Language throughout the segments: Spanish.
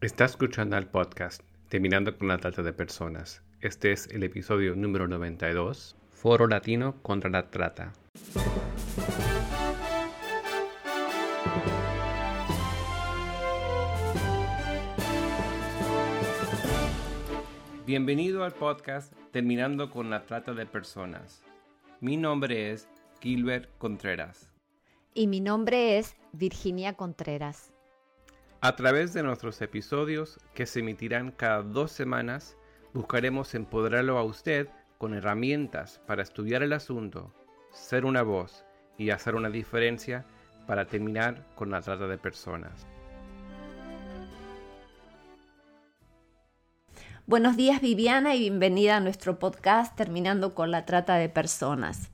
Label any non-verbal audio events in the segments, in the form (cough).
Está escuchando al podcast Terminando con la Trata de Personas. Este es el episodio número 92, Foro Latino contra la Trata. Bienvenido al podcast Terminando con la Trata de Personas. Mi nombre es Gilbert Contreras. Y mi nombre es Virginia Contreras. A través de nuestros episodios, que se emitirán cada dos semanas, buscaremos empoderarlo a usted con herramientas para estudiar el asunto, ser una voz y hacer una diferencia para terminar con la trata de personas. Buenos días Viviana y bienvenida a nuestro podcast Terminando con la trata de personas.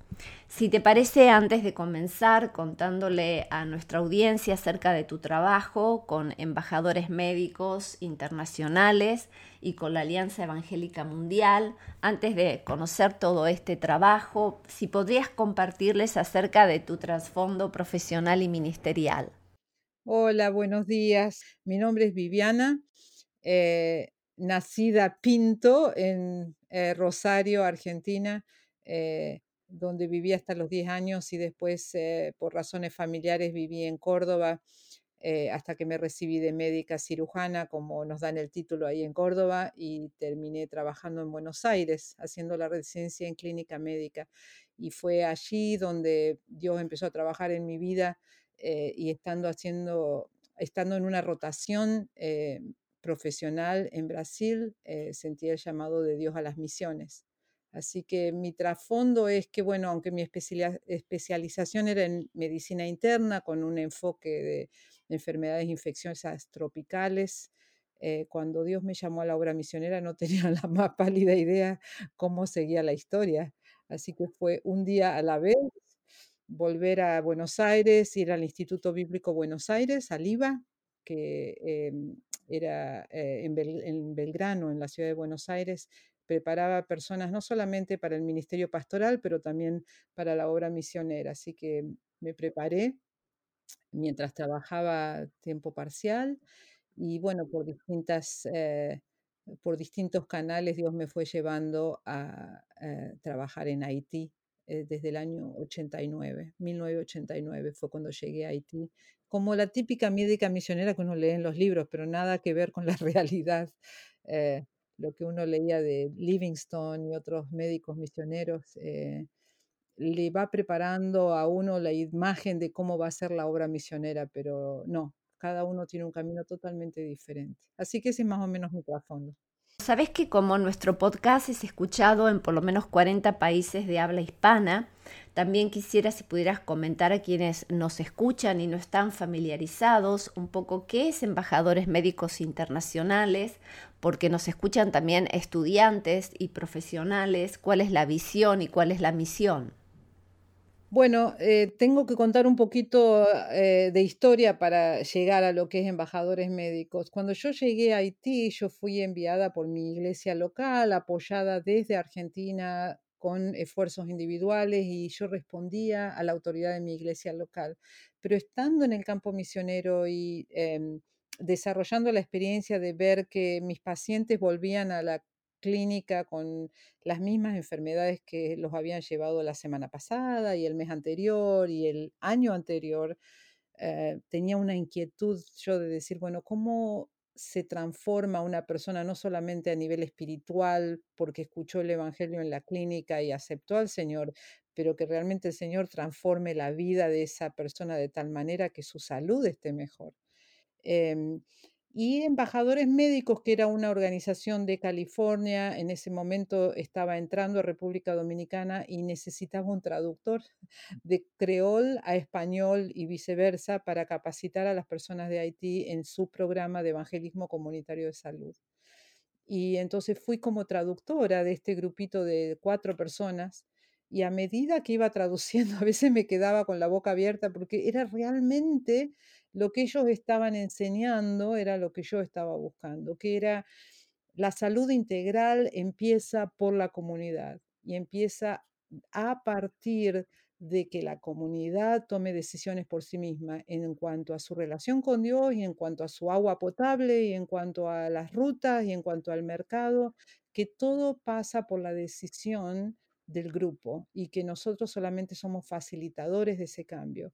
Si te parece, antes de comenzar contándole a nuestra audiencia acerca de tu trabajo con embajadores médicos internacionales y con la Alianza Evangélica Mundial, antes de conocer todo este trabajo, si podrías compartirles acerca de tu trasfondo profesional y ministerial. Hola, buenos días. Mi nombre es Viviana, eh, nacida Pinto en eh, Rosario, Argentina. Eh, donde viví hasta los 10 años y después eh, por razones familiares viví en Córdoba eh, hasta que me recibí de médica cirujana, como nos dan el título ahí en Córdoba, y terminé trabajando en Buenos Aires, haciendo la residencia en clínica médica. Y fue allí donde Dios empezó a trabajar en mi vida eh, y estando haciendo, estando en una rotación profesional en Brasil, sentí el llamado de Dios a las misiones. Así que mi trasfondo es que, bueno, aunque mi especialización era en medicina interna con un enfoque de enfermedades infecciosas tropicales, eh, cuando Dios me llamó a la obra misionera no (laughs) tenía la más pálida idea cómo seguía la historia. Así que fue un día a la vez, volver a Buenos Aires, ir al Instituto Bíblico Buenos Aires, al IVA, que em, era eh, en Belgrano, en la ciudad de Buenos Aires, preparaba personas no solamente para el ministerio pastoral, pero también para la obra misionera. Así que me preparé mientras trabajaba tiempo parcial y bueno, por distintas... Eh, por distintos canales Dios me fue llevando a, eh, trabajar en Haití eh, desde el año 89, 1989 fue cuando llegué a Haití, como la típica médica misionera que uno lee en los libros, pero nada que ver con la (laughs) realidad lo que uno leía de Livingstone y otros médicos misioneros, eh, le va preparando a uno la imagen de cómo va a ser la obra misionera, pero no, cada uno tiene un camino totalmente diferente. Así que ese es más o menos mi trasfondo. Sabes que como nuestro podcast es escuchado en por lo menos 40 países de habla hispana, también quisiera si pudieras comentar a quienes nos escuchan y no están familiarizados un poco qué es embajadores médicos internacionales, porque nos escuchan también estudiantes y profesionales, cuál es la visión y cuál es la misión. Bueno, eh, tengo que contar un poquito eh, de historia para llegar a lo que es embajadores médicos. Cuando yo llegué a Haití, yo fui enviada por mi iglesia local, apoyada desde Argentina con esfuerzos individuales y yo respondía a la autoridad de mi iglesia local. Pero estando en el campo misionero y em, desarrollando la experiencia de ver que mis pacientes volvían a la clínica con las mismas enfermedades que los habían llevado la semana pasada y el mes anterior y el año anterior, eh, tenía una inquietud yo de decir, bueno, ¿cómo se transforma una persona no solamente a nivel espiritual porque escuchó el Evangelio en la clínica y aceptó al Señor, pero que realmente el Señor transforme la vida de esa persona de tal manera que su salud esté mejor? Em, y Embajadores Médicos, que era una organización de California, en ese momento estaba entrando a República Dominicana y necesitaba un traductor de creol a español y viceversa para capacitar a las personas de Haití en su programa de evangelismo comunitario de salud. Y entonces fui como traductora de este grupito de cuatro personas y a medida que iba traduciendo, (laughs) a veces me quedaba con la boca abierta porque era realmente lo que ellos estaban enseñando era lo que yo estaba buscando, que era la salud integral empieza por la comunidad y empieza a partir de que la comunidad tome decisiones por sí misma en cuanto a su relación con Dios y en cuanto a su agua potable y en cuanto a las rutas y en cuanto al mercado, que todo pasa por la decisión del grupo y que nosotros solamente somos facilitadores de ese cambio.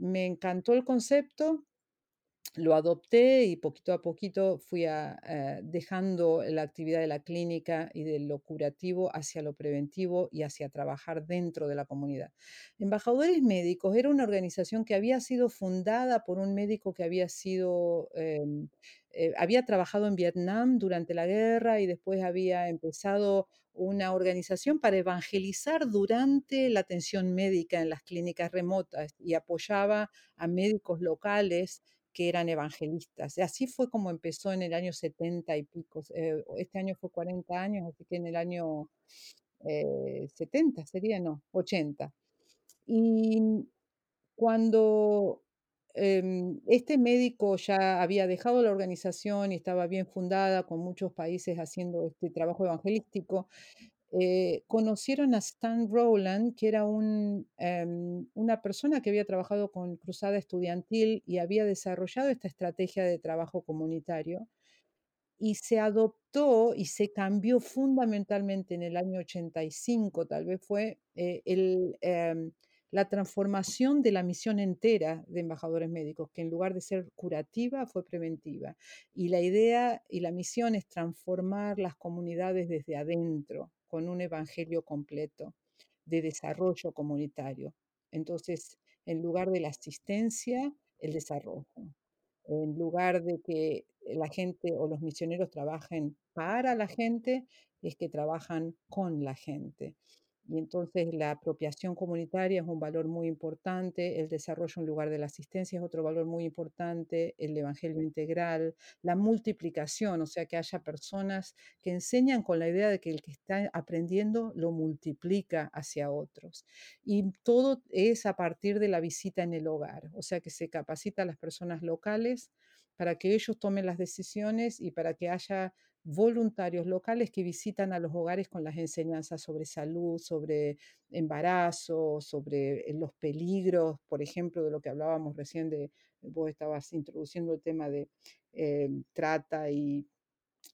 Me encantó el concepto, lo adopté y poquito a poquito fui a, eh, dejando la actividad de la clínica y de lo curativo hacia lo preventivo y hacia trabajar dentro de la comunidad. Embajadores Médicos era una organización que había sido fundada por un médico que había sido... Em, eh, había trabajado en Vietnam durante la guerra y después había empezado una organización para evangelizar durante la atención médica en las clínicas remotas y apoyaba a médicos locales que eran evangelistas. Así fue como empezó en el año 70 y pico. Eh, este año fue 40 años, así que en el año 70 eh, sería, no, 80. Y cuando em, este médico ya había dejado la organización y estaba bien fundada, con muchos países haciendo este trabajo evangelístico, eh, conocieron a Stan Rowland, que era un, em, una persona que había trabajado con Cruzada Estudiantil y había desarrollado esta estrategia de trabajo comunitario. Y se adoptó y se cambió fundamentalmente en el año 85, tal vez fue eh, el, em, la transformación de la misión entera de embajadores médicos, que en lugar de ser curativa fue preventiva. Y la idea y la misión es transformar las comunidades desde adentro, con un evangelio completo de desarrollo comunitario. Entonces, en lugar de la asistencia, el desarrollo. En lugar de que la gente o los misioneros trabajen para la gente, es que trabajan con la gente. Y entonces la apropiación comunitaria es un valor muy importante, el desarrollo en lugar de la asistencia es otro valor muy importante, el evangelio integral, la multiplicación, o sea, que haya personas que enseñan con la idea de que el que está aprendiendo lo multiplica hacia otros. Y todo es a partir de la visita en el hogar, o sea, que se capacita a las personas locales para que ellos tomen las decisiones y para que haya voluntarios locales que visitan a los hogares con las enseñanzas sobre salud, sobre embarazo, sobre eh, los peligros, por ejemplo, de lo que hablábamos recién de, vos estabas introduciendo el tema de eh, trata y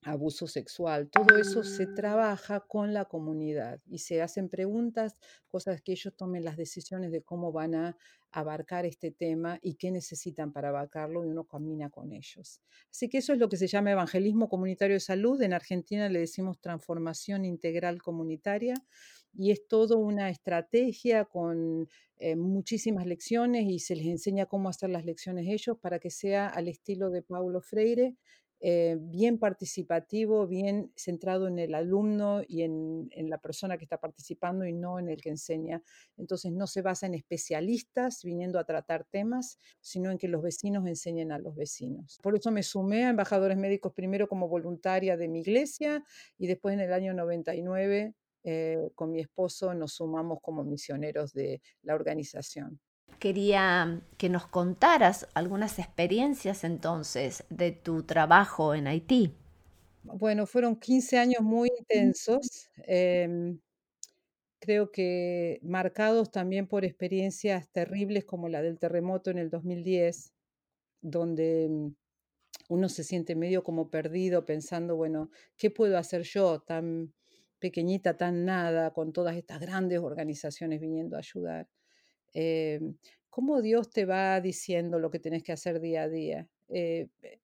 abuso sexual. Todo eso se trabaja con la comunidad y se hacen preguntas, cosas que ellos tomen las decisiones de cómo van a abarcar este tema y qué necesitan para abarcarlo y uno camina con ellos. Así que eso es lo que se llama evangelismo comunitario de salud. En Argentina le decimos transformación integral comunitaria y es toda una estrategia con eh, muchísimas lecciones y se les enseña cómo hacer las lecciones ellos para que sea al estilo de Paulo Freire eh, bien participativo, bien centrado en el alumno y en, la persona que está participando y no en el que enseña. Entonces no se basa en especialistas viniendo a tratar temas, sino en que los vecinos enseñen a los vecinos. Por eso me sumé a embajadores médicos primero como voluntaria de mi iglesia y después en el año 99 eh, con mi esposo nos sumamos como misioneros de la organización quería que nos contaras algunas experiencias entonces de tu trabajo en Haití. Bueno, fueron 15 años muy intensos, em, creo que marcados también por experiencias terribles como la del terremoto en el 2010, donde mm, uno se siente medio como perdido pensando, bueno, ¿qué puedo hacer yo tan pequeñita, tan nada, con todas estas grandes organizaciones viniendo a ayudar? Em, cómo Dios te va diciendo lo que tienes que hacer día a día. Eh, eh,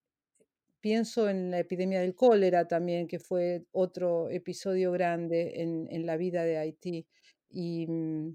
pienso en la epidemia del cólera también, que fue otro episodio grande en, en la vida de Haití. Mm,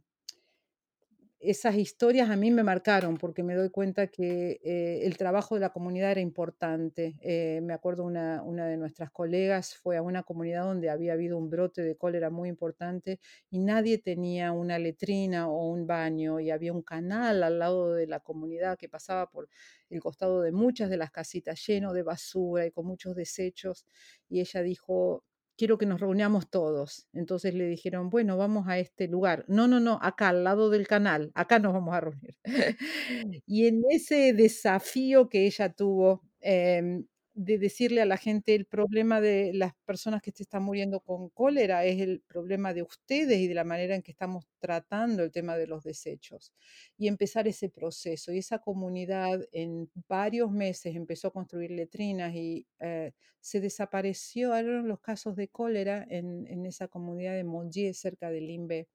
esas historias a mí me marcaron porque me doy cuenta que eh, el trabajo de la comunidad era importante. Eh, me acuerdo una, una de nuestras colegas fue a una comunidad donde había habido un brote de cólera muy importante y nadie tenía una letrina o un baño y había un canal al lado de la comunidad que pasaba por el costado de muchas de las casitas lleno de basura y con muchos desechos y ella dijo, quiero que nos reunamos todos. Entonces le dijeron, bueno, vamos a este lugar. No, no, no, acá al lado del canal, acá nos vamos a reunir. (laughs) y en ese desafío que ella tuvo, em, de decirle a la gente el problema de las personas que se están muriendo con cólera es el problema de ustedes y de la manera en que estamos tratando el tema de los desechos. Y empezar ese proceso. Y esa comunidad en varios meses empezó a construir letrinas y eh, se desaparecieron los casos de cólera en, en esa comunidad de Mongier, cerca de Limbe.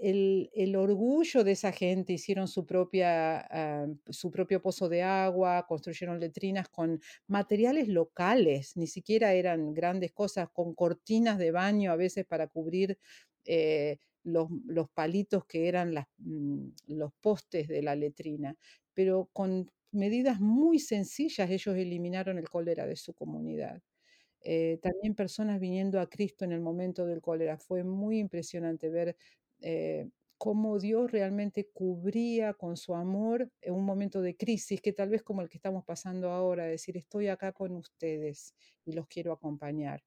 El, orgullo de esa gente, hicieron su, propia, ah, su propio pozo de agua, construyeron letrinas con materiales locales, ni siquiera eran grandes cosas, con cortinas de baño a veces para cubrir eh, los, palitos que eran mm, los postes de la letrina, pero con medidas muy sencillas ellos eliminaron el cólera de su comunidad. Eh, también personas viniendo a Cristo en el momento del cólera. Fue muy impresionante ver eh, cómo Dios realmente cubría con su amor en un momento de crisis, que tal vez como el que estamos pasando ahora, decir, estoy acá con ustedes y los quiero acompañar.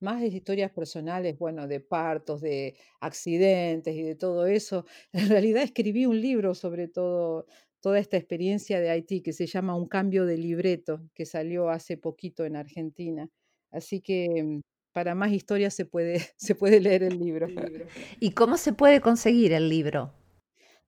Más de historias personales, bueno, de partos, de accidentes y de todo eso. (laughs) En realidad escribí un libro sobre todo, toda esta experiencia de Haití que se llama Un cambio de libreto, que salió hace poquito en Argentina. Así que mm, para más historias se puede, (laughs) se puede leer el libro. ¿Y cómo se puede conseguir el libro?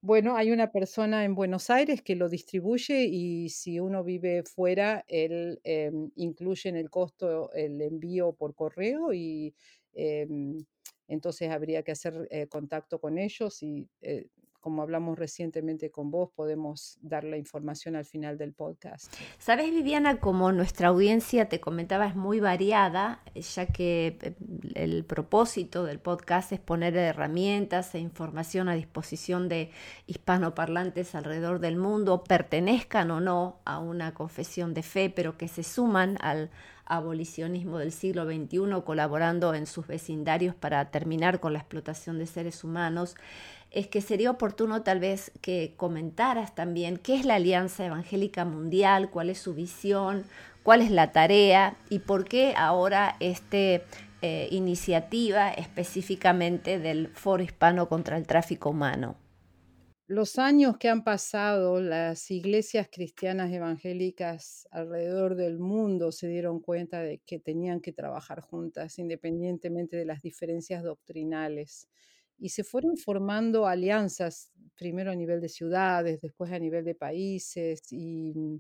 Bueno, hay una persona en Buenos Aires que lo distribuye y si uno vive fuera, él em, incluye en el costo el envío por correo y em, entonces habría que hacer eh, contacto con ellos y eh, como hablamos recientemente con vos, podemos dar la información al final del podcast. Sabes, Viviana, como nuestra audiencia, te comentaba, es muy variada, ya que eh, el propósito del podcast es poner herramientas e información a disposición de hispanoparlantes alrededor del mundo, pertenezcan o no a una confesión de fe, pero que se suman al abolicionismo del siglo XXI, colaborando en sus vecindarios para terminar con la explotación de seres humanos es que sería oportuno tal vez que comentaras también qué es la Alianza Evangélica Mundial, cuál es su visión, cuál es la tarea y por qué ahora esta eh, iniciativa específicamente del Foro Hispano contra el Tráfico Humano. Los años que han pasado, las iglesias cristianas evangélicas alrededor del mundo se dieron cuenta de que tenían que trabajar juntas independientemente de las diferencias doctrinales y se fueron formando alianzas, primero a nivel de ciudades, después a nivel de países, y mm,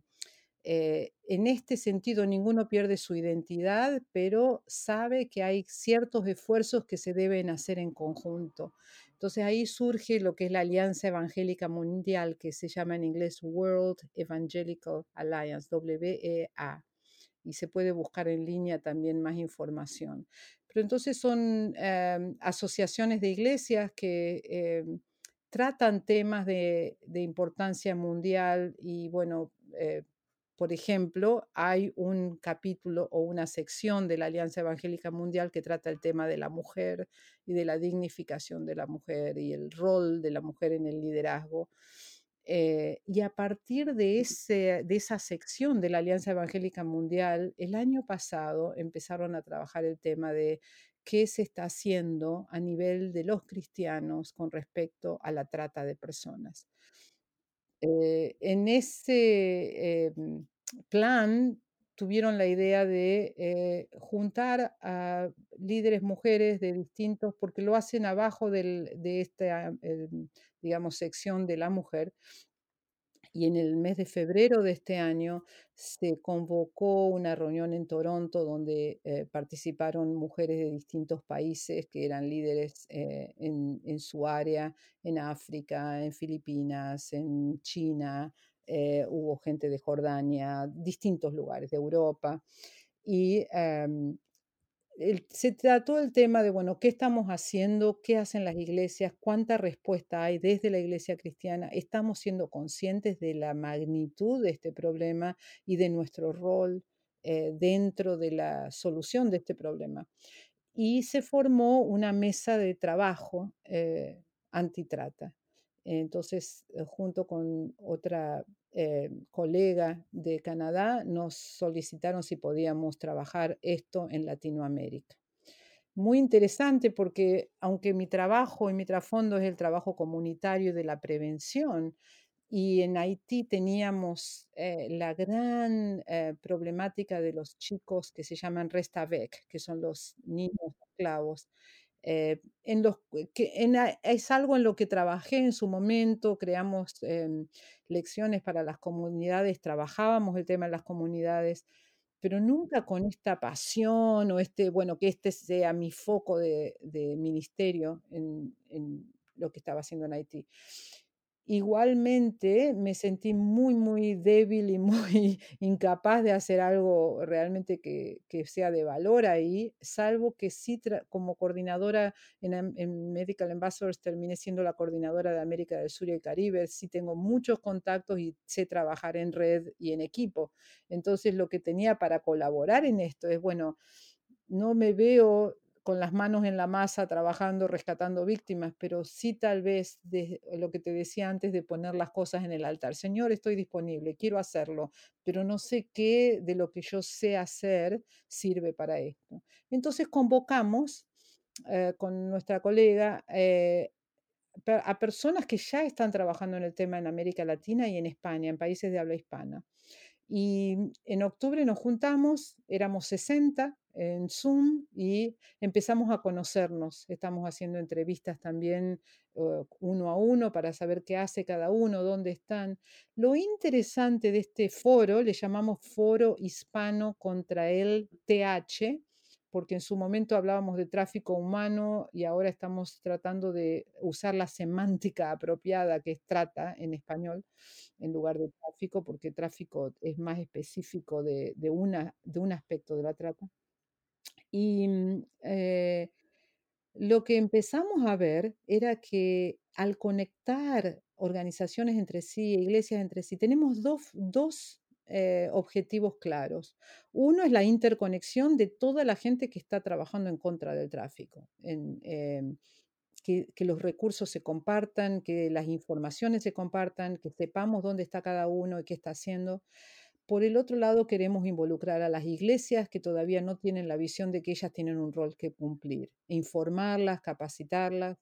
eh, en este sentido ninguno pierde su identidad, pero sabe que hay ciertos esfuerzos que se deben hacer en conjunto. Entonces ahí surge lo que es la Alianza Evangélica Mundial, que se llama en inglés World Evangelical Alliance, WEA, y se puede buscar en línea también más información. Pero entonces son em, asociaciones de iglesias que em, tratan temas de, importancia mundial y bueno, eh, por ejemplo, hay un capítulo o una sección de la Alianza Evangélica Mundial que trata el tema de la mujer y de la dignificación de la mujer y el rol de la mujer en el liderazgo. Eh, y a partir de, ese, de esa sección de la Alianza Evangélica Mundial, el año pasado empezaron a trabajar el tema de qué se está haciendo a nivel de los cristianos con respecto a la trata de personas. Eh, en ese em, plan tuvieron la idea de eh, juntar a líderes mujeres de distintos, porque lo hacen abajo de esta, em, digamos, sección de la mujer. Y en el mes de febrero de este año se convocó una reunión en Toronto donde eh, participaron mujeres de distintos países que eran líderes eh, en, en, su área, en África, en Filipinas, en China, eh, hubo gente de Jordania, distintos lugares de Europa. Y em, se trató el tema de, bueno, ¿qué estamos haciendo? ¿Qué hacen las iglesias? ¿Cuánta respuesta hay desde la iglesia cristiana? ¿Estamos siendo conscientes de la magnitud de este problema y de nuestro rol eh, dentro de la solución de este problema? Y se formó una mesa de trabajo eh, antitrata. Entonces, eh, junto con otra eh, colega de Canadá, nos solicitaron si podíamos trabajar esto en Latinoamérica. Muy interesante porque aunque mi trabajo y mi trasfondo es el trabajo comunitario de la prevención, y en Haití teníamos eh, la gran eh, problemática de los chicos que se llaman restavec, que son los niños esclavos. Eh, es algo en lo que trabajé en su momento, creamos em, lecciones para las comunidades, trabajábamos el tema de las comunidades, pero nunca con esta pasión o este, bueno, que este sea mi foco de, ministerio en, en, lo que estaba haciendo en Haití. Igualmente me sentí muy, muy débil y muy (laughs) incapaz de hacer algo realmente que, sea de valor ahí, salvo que sí, como coordinadora en, Medical Ambassadors, terminé siendo la coordinadora de América del Sur y el Caribe, sí tengo muchos contactos y sé trabajar en red y en equipo. Entonces lo que tenía para colaborar en esto es, bueno, no me veo con las manos en la masa trabajando, rescatando víctimas, pero sí tal vez de lo que te decía antes de poner las cosas en el altar. Señor, estoy disponible, quiero hacerlo, pero no sé qué de lo que yo sé hacer sirve para esto. Entonces convocamos eh, con nuestra colega eh, a personas que ya están trabajando en el tema en América Latina y en España, en países de habla hispana. Y en octubre nos juntamos, éramos 60 en Zoom y empezamos a conocernos. Estamos haciendo entrevistas también uh, uno a uno para saber qué hace cada uno, dónde están. Lo interesante de este foro, le llamamos Foro Hispano contra el TH, porque en su momento hablábamos de tráfico humano y ahora estamos tratando de usar la semántica apropiada que es trata en español en lugar de tráfico, porque tráfico es más específico de, una, de un aspecto de la trata. Y mm, eh, lo que empezamos a ver era que al conectar organizaciones entre sí, iglesias entre sí, tenemos dos, eh, objetivos claros. Uno es la interconexión de toda la gente que está trabajando en contra del tráfico, en, em, que, que, los recursos se compartan, que las informaciones se compartan, que sepamos dónde está cada uno y qué está haciendo. Por el otro lado, queremos involucrar a las iglesias que todavía no tienen la visión de que ellas tienen un rol que cumplir, informarlas, capacitarlas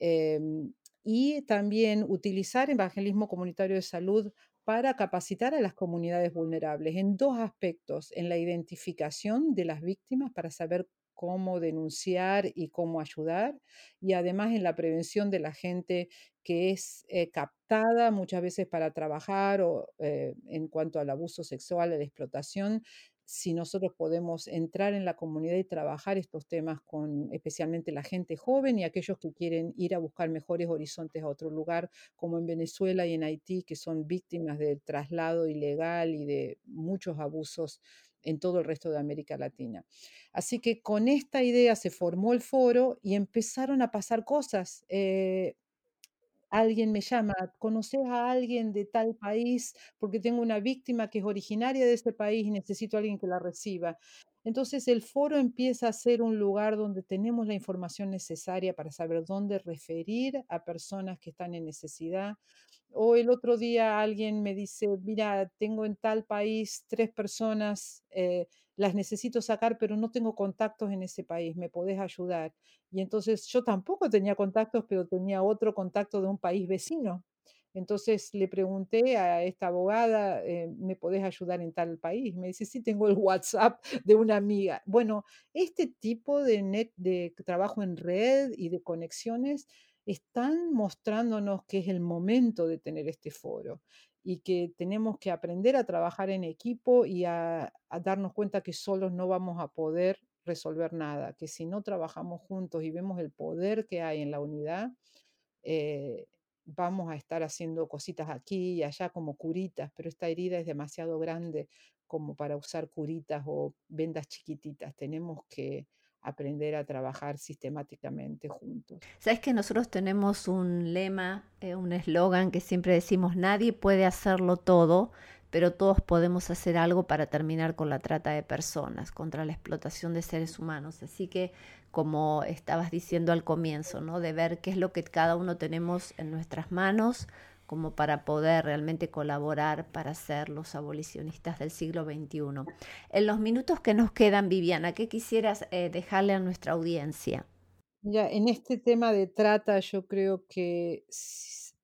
em, y también utilizar evangelismo comunitario de salud para capacitar a las comunidades vulnerables en dos aspectos, en la identificación de las víctimas para saber cómo denunciar y cómo ayudar, y además en la prevención de la gente que es eh, captada muchas veces para trabajar o eh, en cuanto al abuso sexual, a la explotación, si nosotros podemos entrar en la comunidad y trabajar estos temas con especialmente la gente joven y aquellos que quieren ir a buscar mejores horizontes a otro lugar, como en Venezuela y en Haití, que son víctimas del traslado ilegal y de muchos abusos en todo el resto de América Latina. Así que con esta idea se formó el foro y empezaron a pasar cosas. Eh, alguien me llama, ¿conoces a alguien de tal país? Porque tengo una víctima que es originaria de ese país y necesito a alguien que la reciba. Entonces el foro empieza a ser un lugar donde tenemos la información necesaria para saber dónde referir a personas que están en necesidad, o el otro día alguien me dice, mira, tengo en tal país tres personas, eh, las necesito sacar, pero no tengo contactos en ese país, ¿me podés ayudar? Y entonces yo tampoco tenía contactos, pero tenía otro contacto de un país vecino. Entonces le pregunté a esta abogada, eh, ¿me podés ayudar en tal país? Me dice, sí, tengo el WhatsApp (laughs) de una amiga. Bueno, este tipo de, de trabajo en red y de conexiones están mostrándonos que es el momento de tener este foro y que tenemos que aprender a trabajar en equipo y a, darnos cuenta que solos no vamos a poder resolver nada, que si no trabajamos juntos y vemos el poder que hay en la unidad, eh, vamos a estar haciendo cositas aquí y allá como curitas, pero esta herida es demasiado grande como para usar curitas o vendas chiquititas. Tenemos que aprender a trabajar sistemáticamente juntos. Sabes que nosotros tenemos un lema, eh, un eslogan que siempre decimos, nadie puede hacerlo todo, pero todos podemos hacer algo para terminar con la trata de personas, contra la explotación de seres humanos. Así que, como estabas diciendo al comienzo, ¿no? de ver qué es lo que cada uno tenemos en nuestras manos como para poder realmente colaborar para ser los abolicionistas del siglo XXI. En los minutos que nos quedan, Viviana, ¿qué quisieras eh, dejarle a nuestra audiencia? Ya, en este tema de trata, yo creo que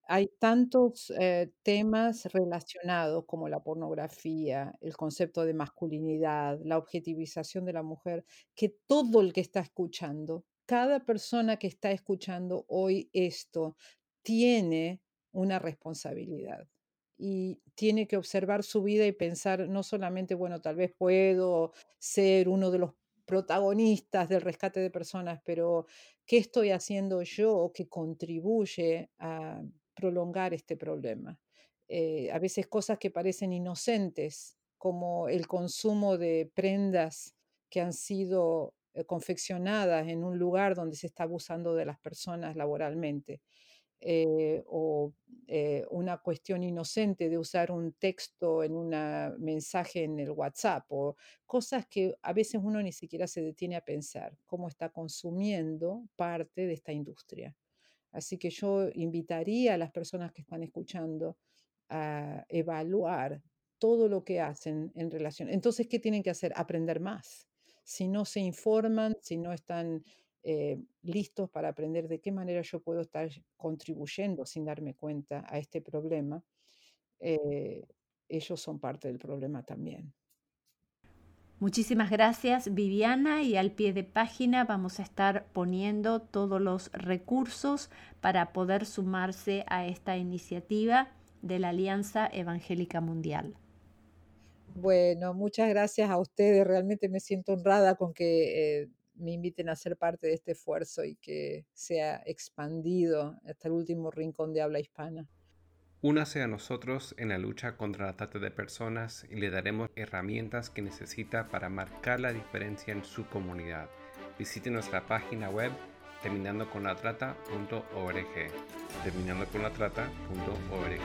hay tantos eh, temas relacionados como la pornografía, el concepto de masculinidad, la objetivización de la mujer, que todo el que está escuchando, cada persona que está escuchando hoy esto, tiene una responsabilidad y tiene que observar su vida y pensar no solamente, bueno, tal vez puedo ser uno de los protagonistas del rescate de personas, pero ¿qué estoy haciendo yo que contribuye a prolongar este problema. Eh, a veces cosas que parecen inocentes, como el consumo de prendas que han sido eh, confeccionadas en un lugar donde se está abusando de las personas laboralmente. Eh, o una cuestión inocente de usar un texto en un mensaje en el WhatsApp o cosas que a veces uno ni siquiera se detiene a pensar cómo está consumiendo parte de esta industria. Así que yo invitaría a las personas que están escuchando a evaluar todo lo que hacen en relación. Entonces, ¿qué tienen que hacer? Aprender más. Si no se informan, si no están eh, listos para aprender de qué manera yo puedo estar contribuyendo sin darme cuenta a este problema, eh, ellos son parte del problema también. Muchísimas gracias Viviana y al pie de página vamos a estar poniendo todos los recursos para poder sumarse a esta iniciativa de la Alianza Evangélica Mundial. Bueno, muchas gracias a ustedes. Realmente me siento honrada con que eh, me inviten a ser parte de este esfuerzo y que sea expandido hasta el último rincón de habla hispana. Únase a nosotros en la lucha contra la trata de personas y le daremos herramientas que necesita para marcar la diferencia en su comunidad. Visite nuestra página web terminando con la. Terminando con la trata.org.